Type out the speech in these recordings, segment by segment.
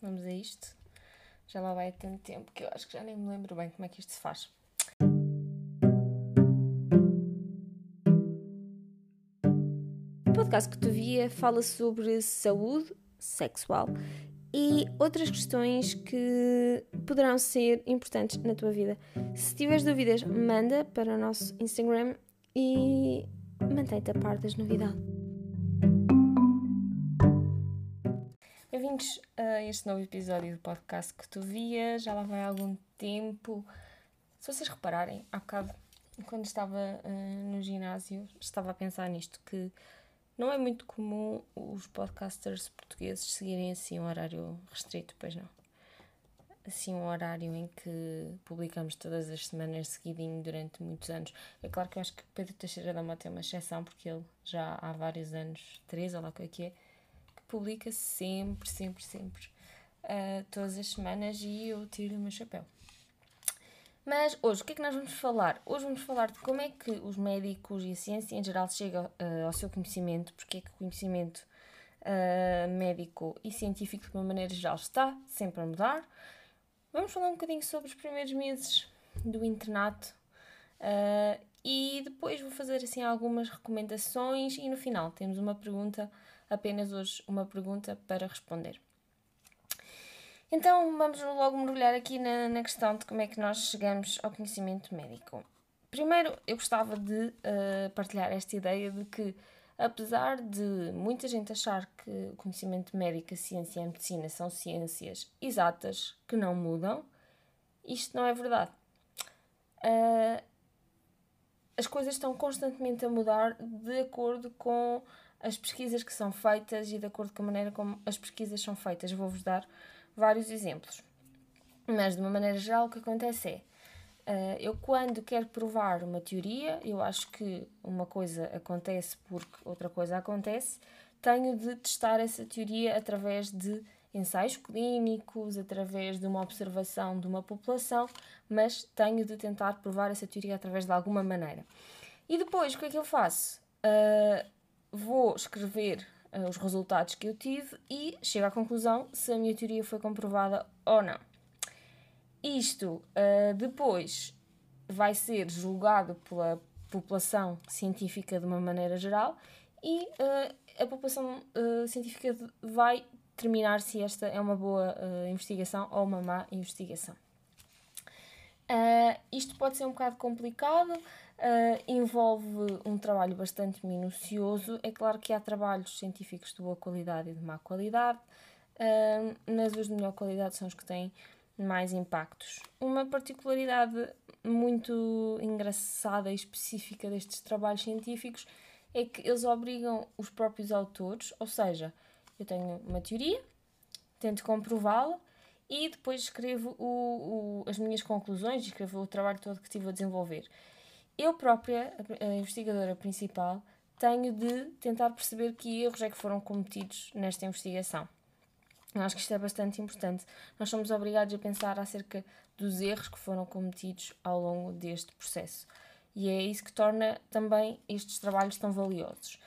Vamos a isto. Já lá vai há tanto tempo que eu acho que já nem me lembro bem como é que isto se faz. O podcast que tu via fala sobre saúde sexual e outras questões que poderão ser importantes na tua vida. Se tiveres dúvidas, manda para o nosso Instagram e mantém-te a par das novidades. Bem-vindos este novo episódio do podcast que tu via. Já lá vai algum tempo. Se vocês repararem, há bocado, quando estava uh, no ginásio, estava a pensar nisto, que não é muito comum os podcasters portugueses seguirem assim um horário restrito, pois não. Assim, um horário em que publicamos todas as semanas seguidinho durante muitos anos. É claro que eu acho que Pedro Teixeira da Mota é uma exceção, porque ele já há vários anos, três ou lá o que é que é, publica sempre, sempre, sempre, uh, todas as semanas e eu tiro o meu chapéu. Mas hoje, o que é que nós vamos falar? Hoje vamos falar de como é que os médicos e a ciência em geral chegam uh, ao seu conhecimento, porque é que o conhecimento uh, médico e científico, de uma maneira geral, está sempre a mudar. Vamos falar um bocadinho sobre os primeiros meses do internato uh, e depois vou fazer assim algumas recomendações e no final temos uma pergunta, apenas hoje uma pergunta para responder. Então vamos logo mergulhar aqui na, na questão de como é que nós chegamos ao conhecimento médico. Primeiro, eu gostava de uh, partilhar esta ideia de que, apesar de muita gente achar que o conhecimento médico, a ciência e a medicina são ciências exatas que não mudam, isto não é verdade. Uh, as coisas estão constantemente a mudar de acordo com as pesquisas que são feitas e de acordo com a maneira como as pesquisas são feitas. Vou-vos dar vários exemplos. Mas, de uma maneira geral, o que acontece é, uh, eu quando quero provar uma teoria, eu acho que uma coisa acontece porque outra coisa acontece, tenho de testar essa teoria através de ensaios clínicos, através de uma observação de uma população, mas tenho de tentar provar essa teoria através de alguma maneira. E depois, o que é que eu faço? Uh, vou escrever uh, os resultados que eu tive e chego à conclusão se a minha teoria foi comprovada ou não. Isto uh, depois vai ser julgado pela população científica de uma maneira geral e uh, a população científica vai determinar se esta é uma boa investigação ou uma má investigação. isto pode ser um bocado complicado, Uh, envolve um trabalho bastante minucioso. É claro que há trabalhos científicos de boa qualidade e de má qualidade, uh, mas os de melhor qualidade são os que têm mais impactos. Uma particularidade muito engraçada e específica destes trabalhos científicos é que eles obrigam os próprios autores, ou seja, eu tenho uma teoria, tento comprová-la e depois escrevo o, o, as minhas conclusões, escrevo o trabalho todo que estive a desenvolver eu própria, a investigadora principal, tenho de tentar perceber que erros é que foram cometidos nesta investigação. Eu acho que isto é bastante importante. Nós somos obrigados a pensar acerca dos erros que foram cometidos ao longo deste processo. E é isso que torna também estes trabalhos tão valiosos.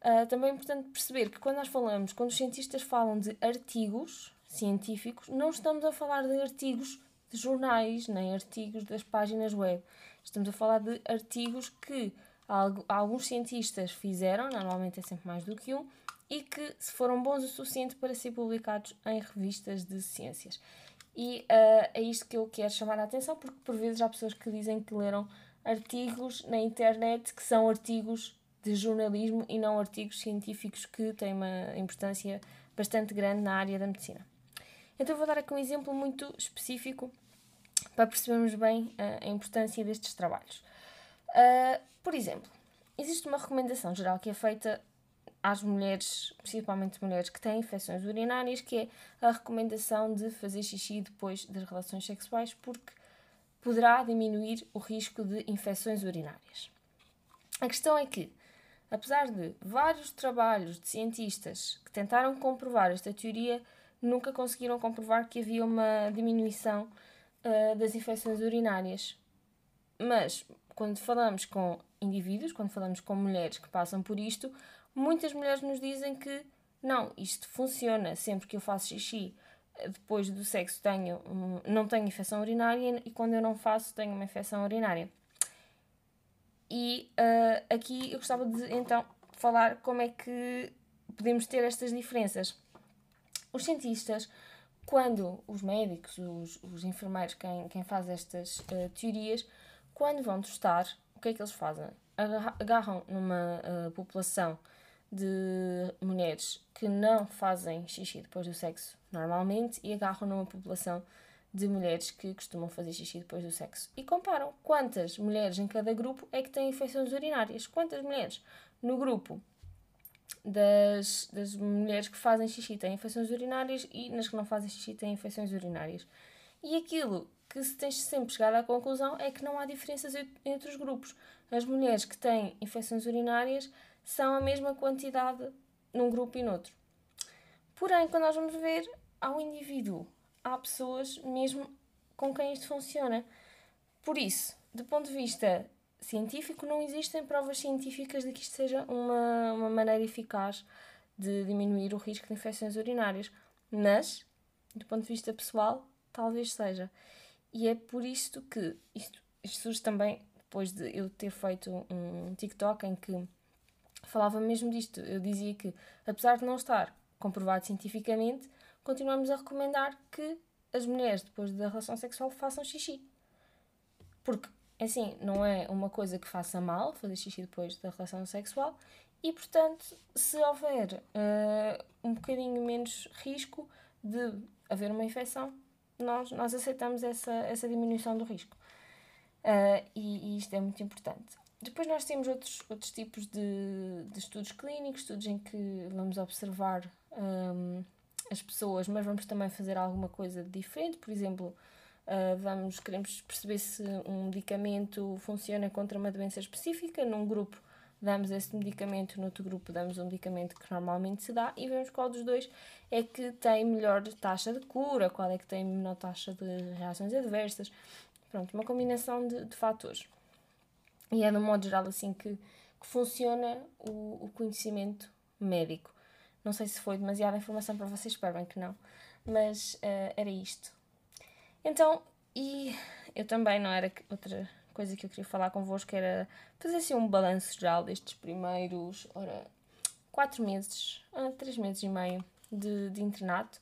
Uh, também é importante perceber que quando nós falamos, quando os cientistas falam de artigos científicos, não estamos a falar de artigos de jornais, nem artigos das páginas web. Estamos a falar de artigos que alguns cientistas fizeram, normalmente é sempre mais do que um, e que foram bons o suficiente para ser publicados em revistas de ciências. E uh, é isto que eu quero chamar a atenção, porque por vezes há pessoas que dizem que leram artigos na internet que são artigos de jornalismo e não artigos científicos que têm uma importância bastante grande na área da medicina. Então vou dar aqui um exemplo muito específico para percebermos bem uh, a importância destes trabalhos. Uh, por exemplo, existe uma recomendação geral que é feita às mulheres, principalmente mulheres que têm infecções urinárias, que é a recomendação de fazer xixi depois das relações sexuais, porque poderá diminuir o risco de infecções urinárias. A questão é que, apesar de vários trabalhos de cientistas que tentaram comprovar esta teoria, nunca conseguiram comprovar que havia uma diminuição uh, das infecções urinárias. Mas quando falamos com indivíduos, quando falamos com mulheres que passam por isto, muitas mulheres nos dizem que não, isto funciona sempre que eu faço xixi. depois do sexo tenho, não tenho infecção urinária e quando eu não faço tenho uma infecção urinária. E uh, aqui eu gostava de então falar como é que podemos ter estas diferenças. Os cientistas, quando os médicos, os, os enfermeiros, quem, quem faz estas uh, teorias, quando vão testar, o que é que eles fazem? Agarram numa uh, população de mulheres que não fazem xixi depois do sexo normalmente e agarram numa população de mulheres que costumam fazer xixi depois do sexo. E comparam quantas mulheres em cada grupo é que têm infecções urinárias. Quantas mulheres no grupo das, das mulheres que fazem xixi têm infecções urinárias e nas que não fazem xixi têm infecções urinárias. E aquilo que se tem sempre chegado à conclusão é que não há diferenças entre os grupos. As mulheres que têm infecções urinárias são a mesma quantidade num grupo e noutro. Porém, quando nós vamos ver ao indivíduo, há pessoas mesmo com quem isto funciona. Por isso, do ponto de vista científico, não existem provas científicas de que isto seja uma, uma maneira eficaz de diminuir o risco de infecções urinárias. Mas, do ponto de vista pessoal, talvez seja. E é por isto que isto, isto surge também depois de eu ter feito um TikTok em que falava mesmo disto. Eu dizia que, apesar de não estar comprovado cientificamente, continuamos a recomendar que as mulheres, depois da relação sexual, façam xixi. Porque, assim, não é uma coisa que faça mal fazer xixi depois da relação sexual e, portanto, se houver uh, um bocadinho menos risco de haver uma infecção, nós, nós aceitamos essa, essa diminuição do risco. Uh, e, e, isto é muito importante. Depois nós temos outros, outros tipos de, de estudos clínicos, estudos em que vamos observar um, as pessoas, mas vamos também fazer alguma coisa diferente. Por exemplo, uh, vamos, queremos perceber se um medicamento funciona contra uma doença específica. Num grupo damos esse medicamento, no outro grupo damos um medicamento que normalmente se dá e vemos qual dos dois é que tem melhor taxa de cura, qual é que tem menor taxa de reações adversas. Pronto, uma combinação de, de fatores. E é, de um modo geral, assim que, que funciona o, o conhecimento médico. Não sei se foi demasiada informação para vocês, espero bem que não, mas uh, era isto. Então, e eu também, não era outra coisa que eu queria falar convosco, era fazer assim um balanço geral destes primeiros, ora, quatro meses, ah, três meses e meio de, de internato.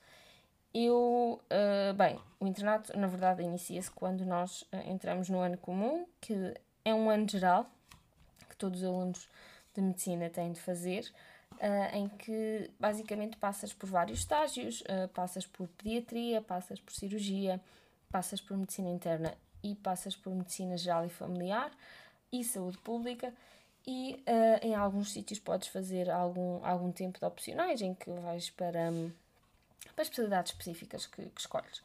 Eu, uh, bem, o internato, na verdade, inicia-se quando nós uh, entramos no ano comum, que é um ano geral que todos os alunos de medicina têm de fazer, uh, em que basicamente passas por vários estágios, passas por pediatria, passas por cirurgia, passas por medicina interna e passas por medicina geral e familiar e saúde pública e uh, em alguns sítios podes fazer algum, algum tempo de opcionais em que vais para, um, para especialidades específicas que, que escolhes.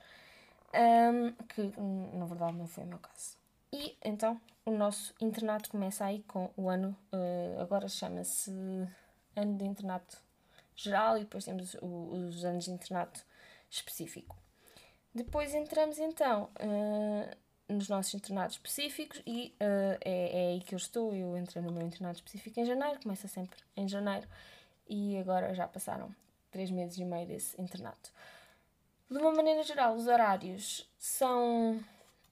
Um, que na verdade não foi o meu caso. E então o nosso internato começa aí com o ano, uh, agora chama-se ano de internato geral e depois temos o, os anos de internato específico. Depois entramos então uh, nos nossos internatos específicos e uh, é, é aí que eu estou. Eu entrei no meu internato específico em janeiro, começa sempre em janeiro e agora já passaram três meses e meio desse internato. De uma maneira geral, os horários são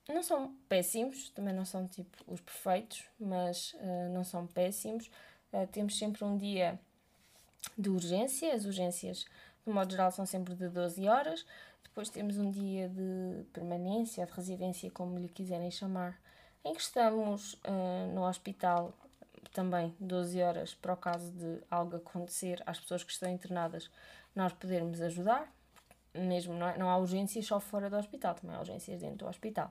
não são péssimos, também não são tipo os perfeitos, mas uh, não são péssimos. Temos sempre um dia de urgência, as urgências, de modo geral, são sempre de 12 horas. Depois temos um dia de permanência, de residência, como lhe quiserem chamar, em que estamos uh, no hospital também 12 horas para o caso de algo acontecer às pessoas que estão internadas, nós podermos ajudar. Mesmo não, é, não há urgências só fora do hospital, também há urgências dentro do hospital.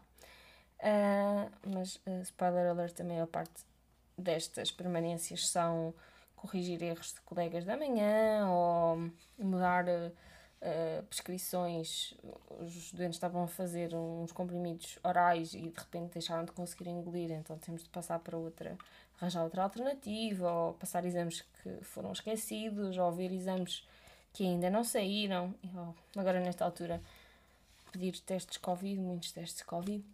Uh, mas, uh, spoiler alert, também a parte destas permanências são corrigir erros de colegas da manhã ou mudar uh, prescrições. Os doentes estavam a fazer uns comprimidos orais e de repente deixaram de conseguir engolir, então temos de passar para outra, arranjar outra alternativa, ou passar exames que foram esquecidos, ou ver exames que ainda não saíram. Agora, nesta altura, pedir testes Covid, muitos testes Covid.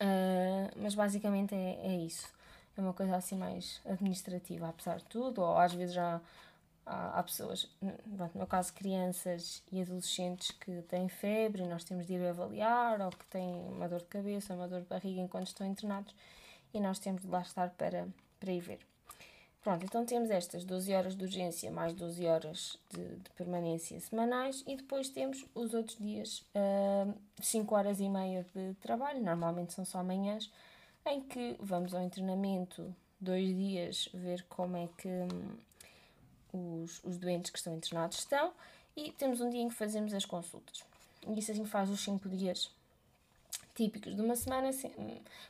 Uh, mas basicamente é, é isso. É uma coisa assim mais administrativa, apesar de tudo, ou às vezes já há, há pessoas, no meu caso crianças e adolescentes que têm febre e nós temos de ir avaliar, ou que têm uma dor de cabeça, uma dor de barriga enquanto estão internados e nós temos de lá estar para, para ir ver. Pronto, então temos estas 12 horas de urgência mais 12 horas de, de permanência semanais e depois temos os outros dias, uh, 5 horas e meia de trabalho, normalmente são só manhãs, em que vamos ao internamento dois dias ver como é que um, os, os doentes que estão internados estão e temos um dia em que fazemos as consultas. E isso assim faz os 5 dias típicos de uma semana,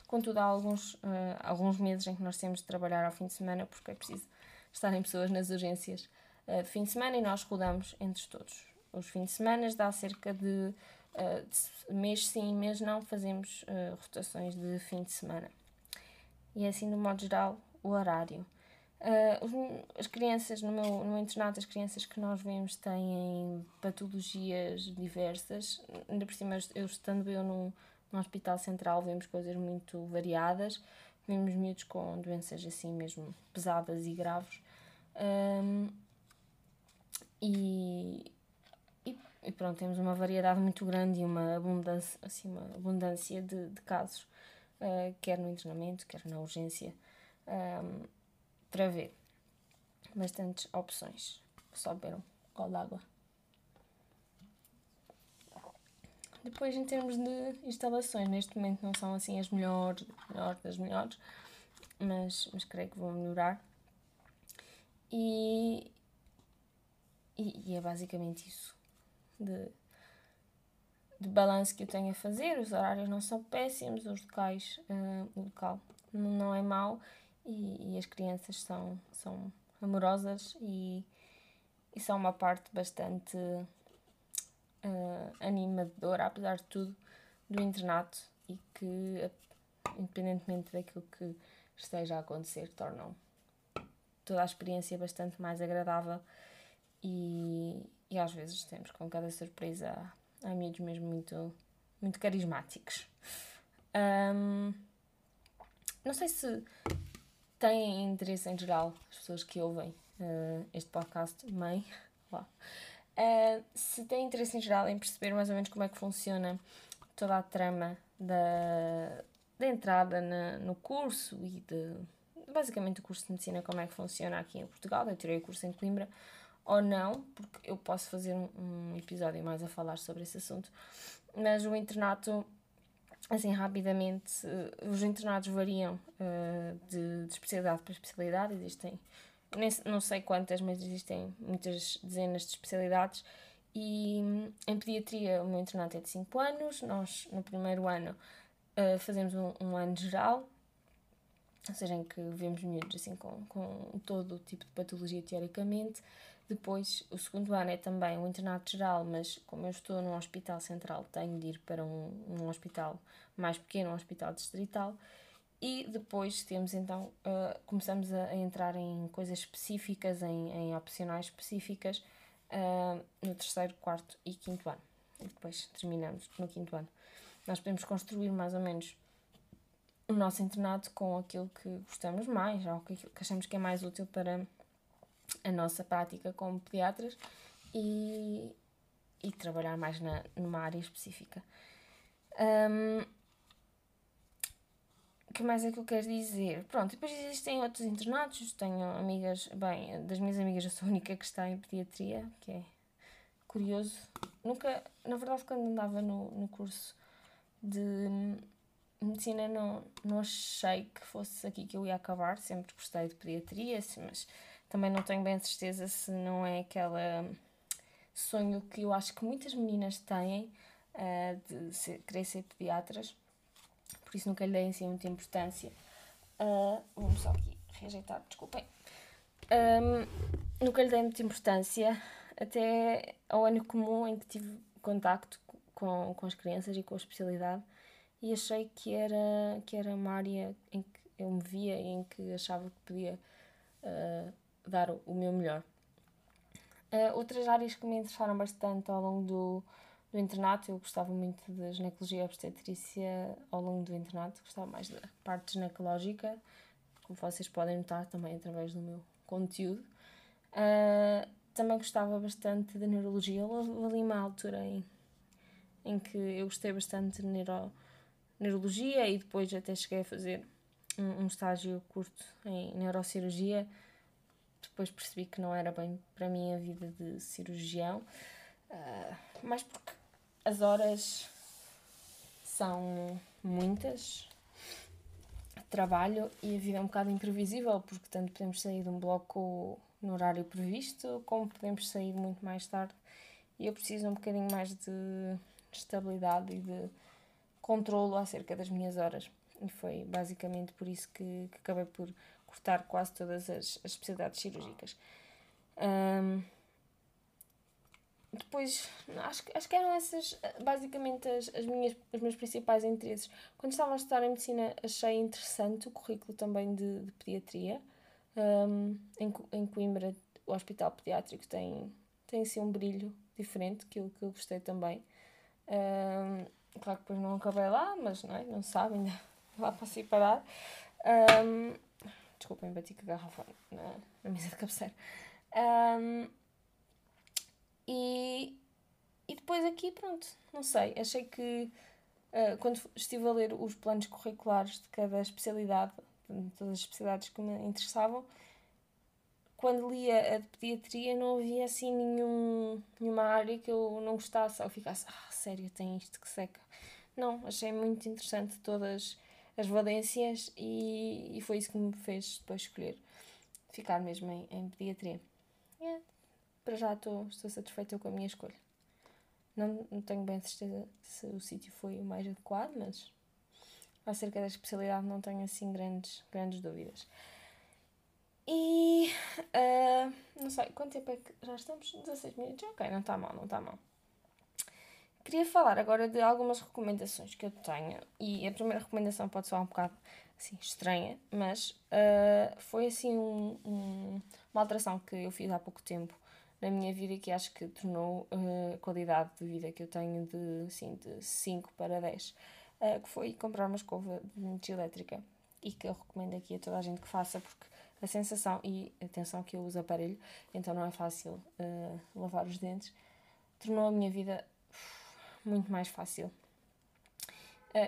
contudo há alguns, uh, alguns meses em que nós temos de trabalhar ao fim de semana porque é preciso estarem pessoas nas urgências uh, de fim de semana e nós rodamos entre todos. Os fins de semana dá cerca de, uh, de mês sim, mês não, fazemos rotações de fim de semana. E é assim, no modo geral, o horário. Uh, as crianças, no meu, no internato, as crianças que nós vemos têm patologias diversas. Ainda por cima, eu estando eu num, no Hospital Central vemos coisas muito variadas, vemos miúdos com doenças assim mesmo pesadas e graves. Um, e, e, e, pronto, temos uma variedade muito grande e uma abundância, assim, uma abundância de, de casos, uh, quer no internamento, quer na urgência, um, para ver. Bastantes opções. Só beber um gol d'água. Depois, em termos de instalações, neste momento não são assim as melhores, melhores das melhores, mas, mas creio que vão melhorar. E, e, e é basicamente isso de, de balanço que eu tenho a fazer. Os horários não são péssimos, os locais, uh, o local não é mau e, e, as crianças são, são amorosas e, e são uma parte bastante uh, animadora, apesar de tudo, do internato e que, independentemente daquilo que esteja a acontecer, tornam toda a experiência bastante mais agradável e, e às vezes temos com cada surpresa amigos mesmo muito, muito carismáticos. Um, não sei se têm interesse em geral as pessoas que ouvem uh, este podcast, mãe, lá. Uh, se tem interesse em geral em perceber mais ou menos como é que funciona toda a trama da, da entrada na, no curso e de basicamente o curso de medicina, como é que funciona aqui em Portugal, eu tirei o curso em Coimbra ou não, porque eu posso fazer um, um episódio mais a falar sobre esse assunto, mas o internato assim rapidamente, os internatos variam uh, de, de, especialidade para especialidade, existem não sei quantas, mas existem muitas dezenas de especialidades. E hum, em pediatria, o meu internato é de 5 anos. Nós, no primeiro ano, uh, fazemos um, um, ano geral, ou seja, em que vemos miúdos assim, com, com todo o tipo de patologia, teoricamente. Depois, o segundo ano é também um internato geral, mas como eu estou num hospital central, tenho de ir para um, um hospital mais pequeno, um hospital distrital. E depois temos então, uh, começamos a, a, entrar em coisas específicas, em, em opcionais específicas, uh, no terceiro, quarto e quinto ano. E depois terminamos no quinto ano. Nós podemos construir mais ou menos o nosso internato com aquilo que gostamos mais, ou que, que achamos que é mais útil para a nossa prática como pediatras e, e trabalhar mais na, numa área específica. Um, que mais é que eu quero dizer? Pronto, depois existem outros internatos, tenho amigas, bem, das minhas amigas eu sou a única que está em pediatria, que é curioso. Nunca, na verdade, quando andava no, no curso de medicina, não, não achei que fosse aqui que eu ia acabar, sempre gostei de pediatria, mas também não tenho bem certeza se não é aquela sonho que eu acho que muitas meninas têm uh, de ser, querer ser pediatras por isso nunca lhe dei assim muita importância. Uh, vamos só aqui rejeitar, desculpem. Um, nunca lhe dei muita importância, até ao ano comum em que tive contacto com, com as crianças e com a especialidade e achei que era, que era uma área em que eu me via e em que achava que podia uh, dar o, meu melhor. Uh, outras áreas que me interessaram bastante ao longo do, do internato. Eu gostava muito da ginecologia e obstetrícia ao longo do internato, gostava mais da parte ginecológica, como vocês podem notar também através do meu conteúdo. Uh, também gostava bastante de neurologia. Houve ali uma altura em, em que eu gostei bastante de neuro, neurologia e depois até cheguei a fazer um, um estágio curto em neurocirurgia. Depois percebi que não era bem para mim a vida de cirurgião, uh, mas porque as horas são muitas, trabalho e a vida é um bocado imprevisível, porque tanto podemos sair de um bloco no horário previsto, como podemos sair muito mais tarde. E eu preciso um bocadinho mais de estabilidade e de controlo acerca das minhas horas. E foi basicamente por isso que, que acabei por cortar quase todas as, as especialidades cirúrgicas. Um, depois, acho, acho que eram essas basicamente as, as minhas, os meus principais interesses. Quando estava a estudar em medicina, achei interessante o currículo também de, de pediatria. Um, em, em Coimbra, o hospital pediátrico tem, tem assim um brilho diferente, que eu, que eu gostei também. Um, claro que depois não acabei lá, mas não, é? não sabe, ainda lá passei parar. Um, desculpem, bati com a garrafa na, na mesa de cabeceira. Um, e, e depois aqui, pronto, não sei, achei que uh, quando estive a ler os planos curriculares de cada especialidade, de todas as especialidades que me interessavam, quando lia a de pediatria não havia assim nenhum, nenhuma área que eu não gostasse ou ficasse, ah, sério, tem isto que seca. Não, achei muito interessante todas as valências e, e foi isso que me fez depois escolher ficar mesmo em, em pediatria. Yeah para já estou, estou satisfeita com a minha escolha. Não, não tenho bem certeza se o sítio foi o mais adequado, mas acerca da especialidade não tenho assim grandes, grandes dúvidas. E uh, não sei, quanto tempo é que já estamos? 16 minutos? Ok, não está mal, não está mal. Queria falar agora de algumas recomendações que eu tenho. E a primeira recomendação pode soar um bocado assim, estranha, mas uh, foi assim um, um, uma alteração que eu fiz há pouco tempo na minha vida que acho que tornou uh, a qualidade de vida que eu tenho de, assim, de 5 para 10, uh, eh, que foi comprar uma escova de elétrica e que eu recomendo aqui a toda a gente que faça porque a sensação e atenção que eu uso aparelho, então não é fácil lavar os dentes, tornou a minha vida muito mais fácil.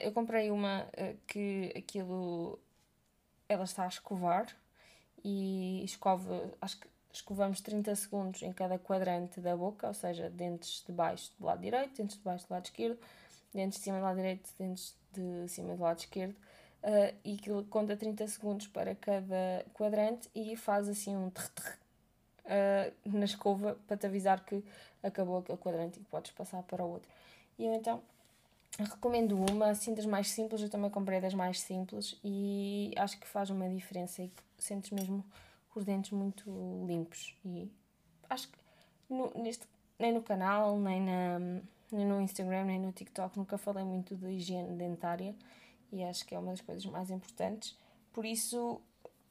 eu comprei uma que aquilo ela está a escovar e escova, acho que escovamos 30 segundos em cada quadrante da boca, ou seja, dentes de baixo do lado direito, dentes de baixo do lado esquerdo, dentes de cima do lado direito, dentes de cima do lado esquerdo, uh, e aquilo conta 30 segundos para cada quadrante e faz assim um trrr uh, na escova para te avisar que acabou aquele quadrante e que podes passar para o outro. E eu então recomendo uma, assim das mais simples, eu também comprei das mais simples e acho que faz uma diferença e sentes mesmo os dentes muito limpos. E acho que no, neste, nem no canal, nem, na, nem no Instagram, nem no TikTok nunca falei muito de higiene dentária e acho que é uma das coisas mais importantes. Por isso,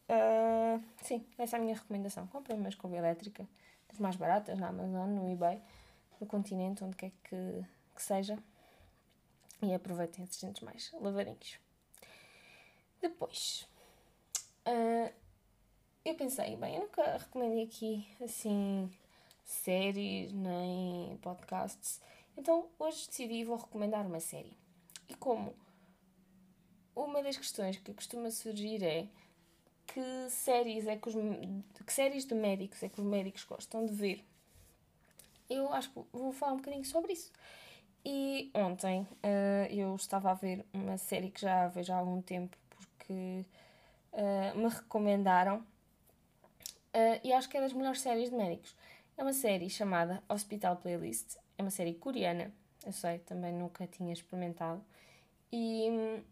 uh, sim, essa é a minha recomendação. Comprem uma escova elétrica, das mais baratas, na Amazon, no eBay, no continente, onde quer que, que seja. E aproveitem esses dentes mais lavadinhos. Depois, uh, eu pensei, bem, eu nunca recomendei aqui assim séries nem podcasts, então hoje decidi vou recomendar uma série. E como uma das questões que costuma surgir é que séries é que os que séries de médicos é que os médicos gostam de ver. Eu acho que vou falar um bocadinho sobre isso. E ontem uh, eu estava a ver uma série que já vejo há algum tempo porque uh, me recomendaram Uh, e acho que é das melhores séries de médicos. É uma série chamada Hospital Playlist. É uma série coreana. Eu sei, também nunca tinha experimentado. E hum,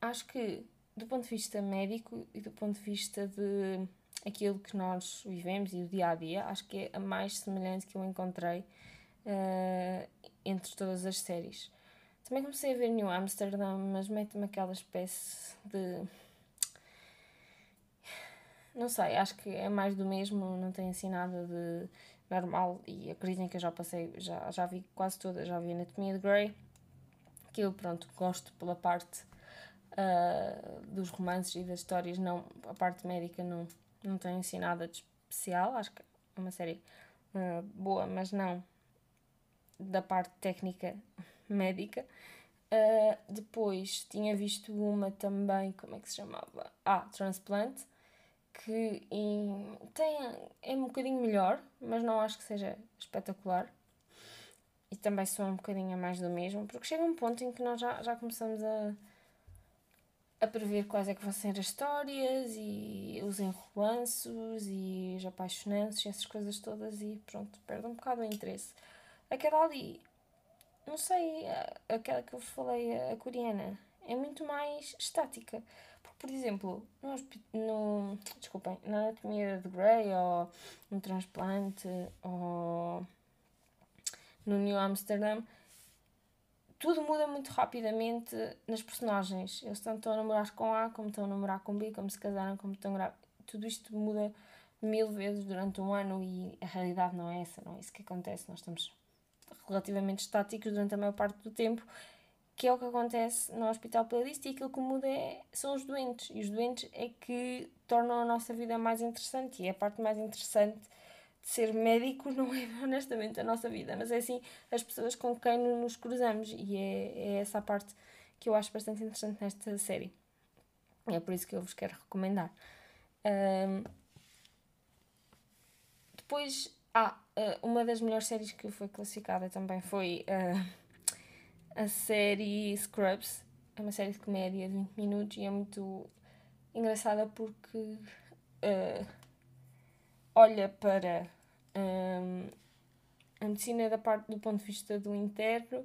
acho que, do ponto de vista médico e do ponto de vista de aquilo que nós vivemos e o dia a dia, acho que é a mais semelhante que eu encontrei uh, entre todas as séries. Também comecei a ver New Amsterdam, mas mete-me aquela espécie de não sei, acho que é mais do mesmo, não tem assim nada de normal e acreditem que eu já passei, já, já vi quase toda, já vi Anatomia de Grey, que eu, pronto, gosto pela parte uh, dos romances e das histórias, não, a parte médica não, não tem assim nada de especial, acho que é uma série uh, boa, mas não da parte técnica médica. Uh, depois tinha visto uma também, como é que se chamava? Ah, Transplant, que em, tem, é um bocadinho melhor, mas não acho que seja espetacular. E também sou um bocadinho a mais do mesmo, porque chega um ponto em que nós já, já começamos a, a prever quais é que vão ser as histórias e os enrolanços e os apaixonantes e essas coisas todas e pronto, perde um bocado o interesse. Aquela ali não sei, aquela que eu falei, a coreana, é muito mais estática. Porque, por exemplo, no, no desculpem, na anatomia de Grey ou no transplante ou no New Amsterdam, tudo muda muito rapidamente nas personagens. Eles tanto estão a namorar com A, como estão a namorar com B, como se casaram, como estão a Tudo isto muda mil vezes durante um ano e a realidade não é essa, não é isso que acontece. Nós estamos relativamente estáticos durante a maior parte do tempo, que é o que acontece no Hospital Playlist e aquilo que muda é, são os doentes. E os doentes é que tornam a nossa vida mais interessante e é a parte mais interessante de ser médico não é honestamente a nossa vida, mas é assim as pessoas com quem nos cruzamos e é, é essa a parte que eu acho bastante interessante nesta série. É por isso que eu vos quero recomendar. Um, depois ah, eh, uma das melhores séries que foi classificada também foi uh, a série Scrubs. É uma série de comédia de 20 minutos e é muito engraçada porque uh, olha para um, a medicina da parte do ponto de vista do interno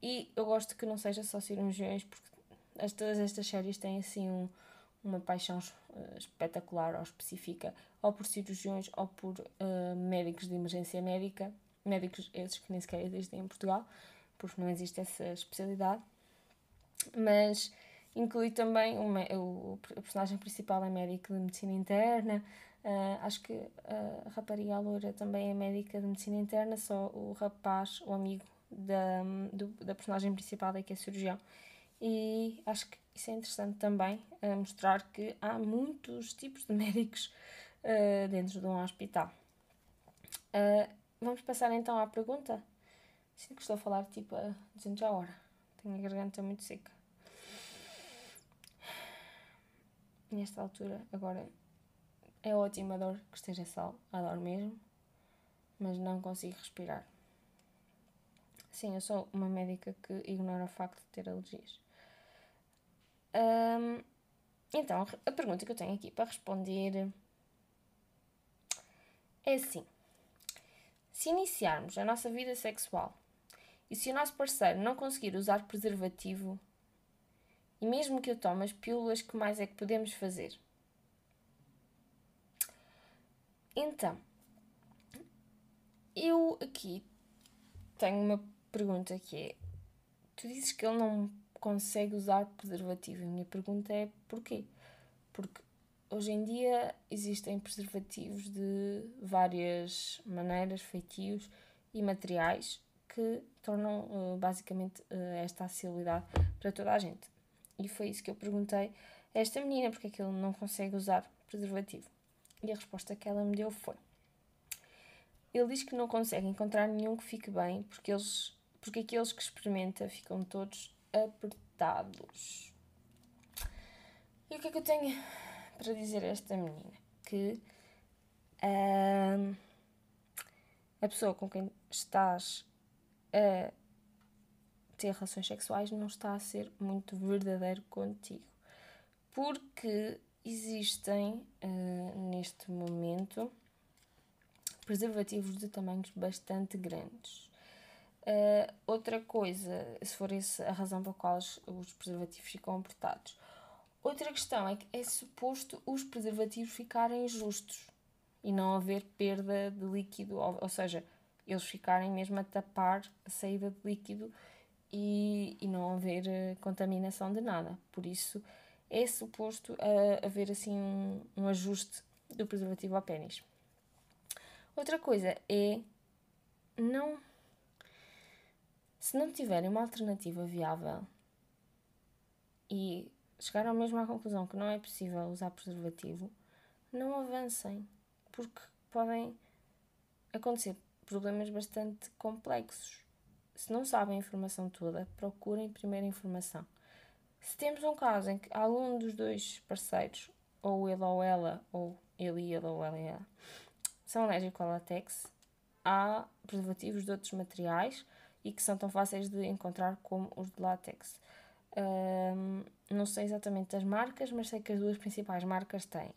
e eu gosto que não seja só cirurgiões porque as, todas estas séries têm assim um, uma paixão uh, espetacular ou específica ou por cirurgiões ou por uh, médicos de emergência médica, médicos esses que nem sequer existem em Portugal, porque não existe essa especialidade, mas inclui também uma, o, o personagem principal é médico de medicina interna, uh, acho que a rapariga a loira também é médica de medicina interna, só o rapaz, o amigo da, do, da personagem principal é que é cirurgião. E acho que isso é interessante também, uh, mostrar que há muitos tipos de médicos uh, dentro de um hospital. Uh, vamos passar então à pergunta. Sinto que estou a falar tipo a 200 a hora. Tenho a garganta muito seca. Nesta altura, agora é ótimo, adoro que esteja sal, adoro mesmo, mas não consigo respirar. Sim, eu sou uma médica que ignora o facto de ter alergias. Um, então, a pergunta que eu tenho aqui para responder é assim: se iniciarmos a nossa vida sexual e se o nosso parceiro não conseguir usar preservativo, e mesmo que eu tome as pílulas, que mais é que podemos fazer? Então, eu aqui tenho uma pergunta que é: tu dizes que ele não consegue usar preservativo. A minha pergunta é porquê? Porque Hoje em dia existem preservativos de várias maneiras, feitios e materiais que tornam uh, basicamente uh, esta acessibilidade para toda a gente. E foi isso que eu perguntei a esta menina, porque é que ele não consegue usar preservativo. E a resposta que ela me deu foi: ele diz que não consegue encontrar nenhum que fique bem, porque, eles, porque aqueles que experimenta ficam todos apertados. E o que é que eu tenho para dizer a esta menina que uh, a pessoa com quem estás a ter relações sexuais não está a ser muito verdadeiro contigo. Porque existem uh, neste momento preservativos de tamanhos bastante grandes. Uh, outra coisa, se for essa a razão pela qual os, os preservativos ficam apertados, Outra questão é que é suposto os preservativos ficarem justos e não haver perda de líquido, ou, ou seja, eles ficarem mesmo a tapar a saída de líquido e, e não haver uh, contaminação de nada. Por isso é suposto uh, haver assim um, um ajuste do preservativo ao pênis. Outra coisa é não se não tiverem uma alternativa viável e chegaram mesmo à conclusão que não é possível usar preservativo, não avancem, porque podem acontecer problemas bastante complexos. Se não sabem a informação toda, procurem primeiro a informação. Se temos um caso em que algum dos dois parceiros, ou ele ou ela, ou ele e ele ou ela e ela, são alérgicos ao látex, há preservativos de outros materiais e que são tão fáceis de encontrar como os de látex. Um, não sei exatamente as marcas, mas sei que as duas principais marcas têm.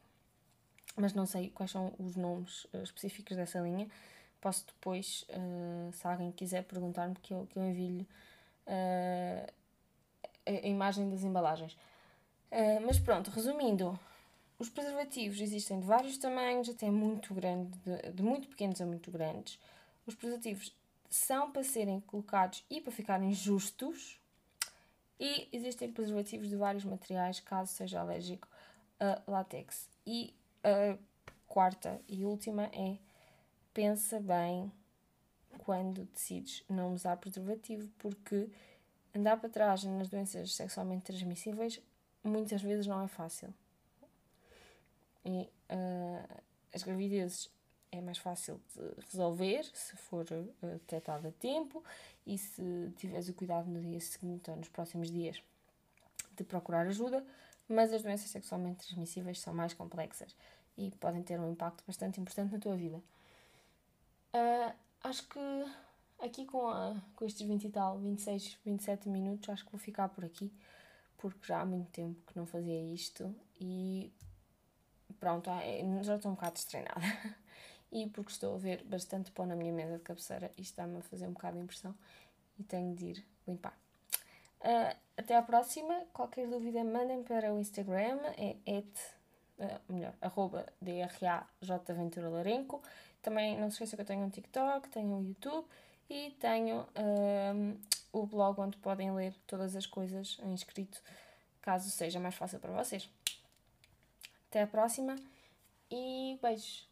Mas não sei quais são os nomes uh, específicos dessa linha. Posso depois, uh, se alguém quiser perguntar-me, que eu, que eu envio uh, a, a imagem das embalagens. mas pronto, resumindo, os preservativos existem de vários tamanhos, até muito grande, de, de, muito pequenos a muito grandes. Os preservativos são para serem colocados e para ficarem justos. E existem preservativos de vários materiais, caso seja alérgico a látex. E a quarta e última é pensa bem quando decides não usar preservativo, porque andar para trás nas doenças sexualmente transmissíveis muitas vezes não é fácil. E uh, as gravidezes é mais fácil de resolver se for detectado a tempo e se tiveres o cuidado no dia seguinte ou nos próximos dias de procurar ajuda, mas as doenças sexualmente transmissíveis são mais complexas e podem ter um impacto bastante importante na tua vida. Uh, acho que aqui com, a, com estes 20 e tal, 26, 27 minutos, acho que vou ficar por aqui, porque já há muito tempo que não fazia isto e pronto, é, já estou um bocado destreinada. e porque estou a ver bastante pó na minha mesa de cabeceira e está-me a fazer um bocado de impressão e tenho de ir limpar. Uh, até à próxima. Qualquer dúvida, mandem para o Instagram, é et, uh, melhor, arroba. Também não se esqueça que eu tenho um TikTok, tenho um YouTube e tenho um, o blog onde podem ler todas as coisas em escrito, caso seja mais fácil para vocês. Até a próxima e beijos!